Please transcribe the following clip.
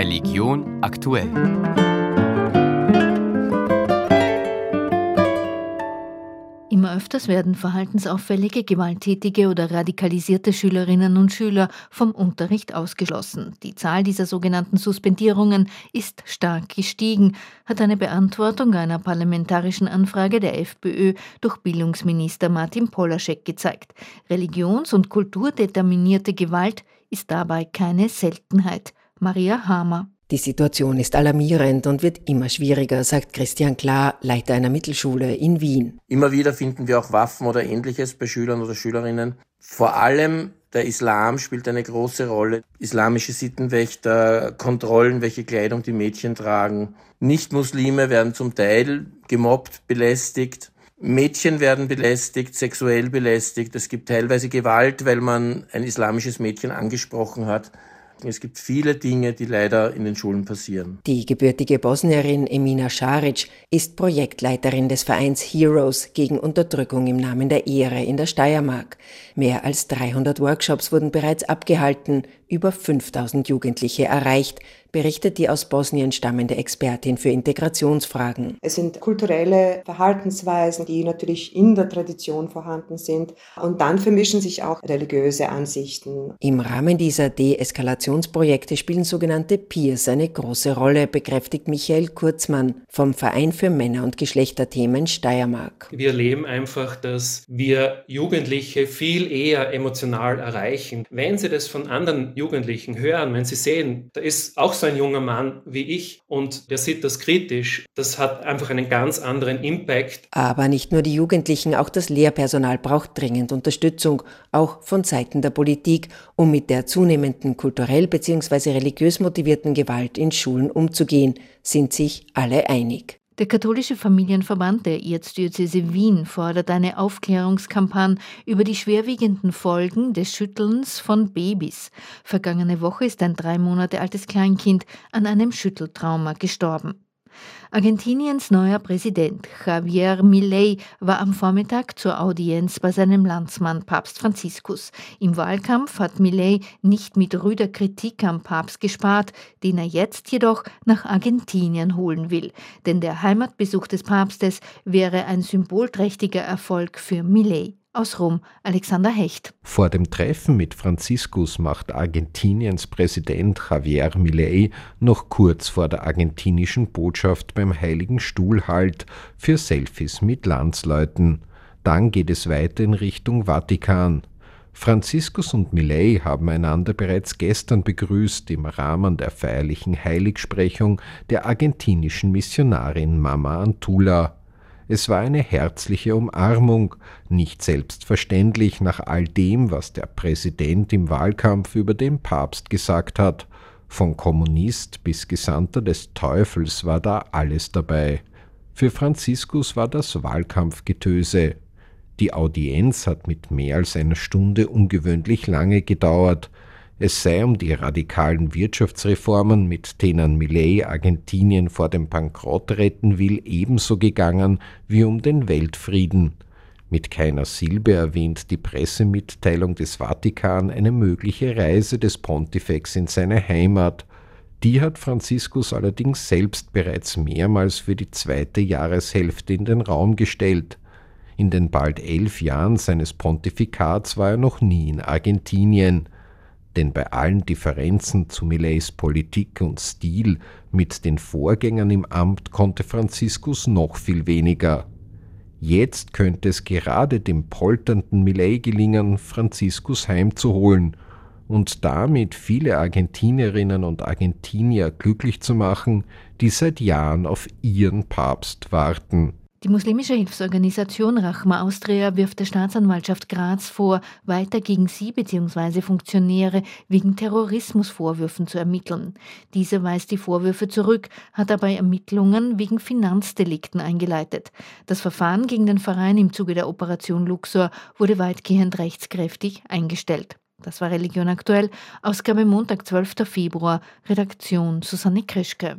Religion aktuell. Immer öfters werden verhaltensauffällige, gewalttätige oder radikalisierte Schülerinnen und Schüler vom Unterricht ausgeschlossen. Die Zahl dieser sogenannten Suspendierungen ist stark gestiegen, hat eine Beantwortung einer parlamentarischen Anfrage der FPÖ durch Bildungsminister Martin Polaschek gezeigt. Religions- und kulturdeterminierte Gewalt ist dabei keine Seltenheit. Maria Hamer. Die Situation ist alarmierend und wird immer schwieriger, sagt Christian Klar, Leiter einer Mittelschule in Wien. Immer wieder finden wir auch Waffen oder ähnliches bei Schülern oder Schülerinnen. Vor allem der Islam spielt eine große Rolle. Islamische Sittenwächter, Kontrollen, welche Kleidung die Mädchen tragen. Nicht-Muslime werden zum Teil gemobbt, belästigt. Mädchen werden belästigt, sexuell belästigt. Es gibt teilweise Gewalt, weil man ein islamisches Mädchen angesprochen hat. Es gibt viele Dinge, die leider in den Schulen passieren. Die gebürtige Bosnierin Emina Šarić ist Projektleiterin des Vereins Heroes gegen Unterdrückung im Namen der Ehre in der Steiermark. Mehr als 300 Workshops wurden bereits abgehalten, über 5000 Jugendliche erreicht, berichtet die aus Bosnien stammende Expertin für Integrationsfragen. Es sind kulturelle Verhaltensweisen, die natürlich in der Tradition vorhanden sind. Und dann vermischen sich auch religiöse Ansichten. Im Rahmen dieser Deeskalationsprojekte spielen sogenannte Peers eine große Rolle, bekräftigt Michael Kurzmann vom Verein für Männer- und Geschlechterthemen Steiermark. Wir erleben einfach, dass wir Jugendliche viel eher emotional erreichen. Wenn sie das von anderen Jugendlichen hören, wenn sie sehen, da ist auch so ein junger Mann wie ich und der sieht das kritisch, das hat einfach einen ganz anderen Impact. Aber nicht nur die Jugendlichen, auch das Lehrpersonal braucht dringend Unterstützung, auch von Seiten der Politik, um mit der zunehmenden kulturell bzw. religiös motivierten Gewalt in Schulen umzugehen, sind sich alle einig. Der katholische Familienverband der Erzdiözese Wien fordert eine Aufklärungskampagne über die schwerwiegenden Folgen des Schüttelns von Babys. Vergangene Woche ist ein drei Monate altes Kleinkind an einem Schütteltrauma gestorben. Argentiniens neuer Präsident Javier Milei war am Vormittag zur Audienz bei seinem Landsmann Papst Franziskus. Im Wahlkampf hat Milei nicht mit rüder Kritik am Papst gespart, den er jetzt jedoch nach Argentinien holen will. Denn der Heimatbesuch des Papstes wäre ein symbolträchtiger Erfolg für Milei. Aus Rom, Alexander Hecht. Vor dem Treffen mit Franziskus macht Argentiniens Präsident Javier Milei noch kurz vor der argentinischen Botschaft beim Heiligen Stuhl Halt für Selfies mit Landsleuten. Dann geht es weiter in Richtung Vatikan. Franziskus und Millet haben einander bereits gestern begrüßt im Rahmen der feierlichen Heiligsprechung der argentinischen Missionarin Mama Antula. Es war eine herzliche Umarmung, nicht selbstverständlich nach all dem, was der Präsident im Wahlkampf über den Papst gesagt hat. Von Kommunist bis Gesandter des Teufels war da alles dabei. Für Franziskus war das Wahlkampfgetöse. Die Audienz hat mit mehr als einer Stunde ungewöhnlich lange gedauert. Es sei um die radikalen Wirtschaftsreformen, mit denen Millet Argentinien vor dem Bankrott retten will, ebenso gegangen wie um den Weltfrieden. Mit keiner Silbe erwähnt die Pressemitteilung des Vatikan eine mögliche Reise des Pontifex in seine Heimat. Die hat Franziskus allerdings selbst bereits mehrmals für die zweite Jahreshälfte in den Raum gestellt. In den bald elf Jahren seines Pontifikats war er noch nie in Argentinien denn bei allen Differenzen zu Millets Politik und Stil mit den Vorgängern im Amt konnte Franziskus noch viel weniger. Jetzt könnte es gerade dem polternden Millet gelingen, Franziskus heimzuholen und damit viele Argentinierinnen und Argentinier glücklich zu machen, die seit Jahren auf ihren Papst warten. Die muslimische Hilfsorganisation Rachma Austria wirft der Staatsanwaltschaft Graz vor, weiter gegen sie bzw. Funktionäre wegen Terrorismusvorwürfen zu ermitteln. Diese weist die Vorwürfe zurück, hat dabei Ermittlungen wegen Finanzdelikten eingeleitet. Das Verfahren gegen den Verein im Zuge der Operation Luxor wurde weitgehend rechtskräftig eingestellt. Das war Religion aktuell, Ausgabe Montag, 12. Februar, Redaktion Susanne Krischke.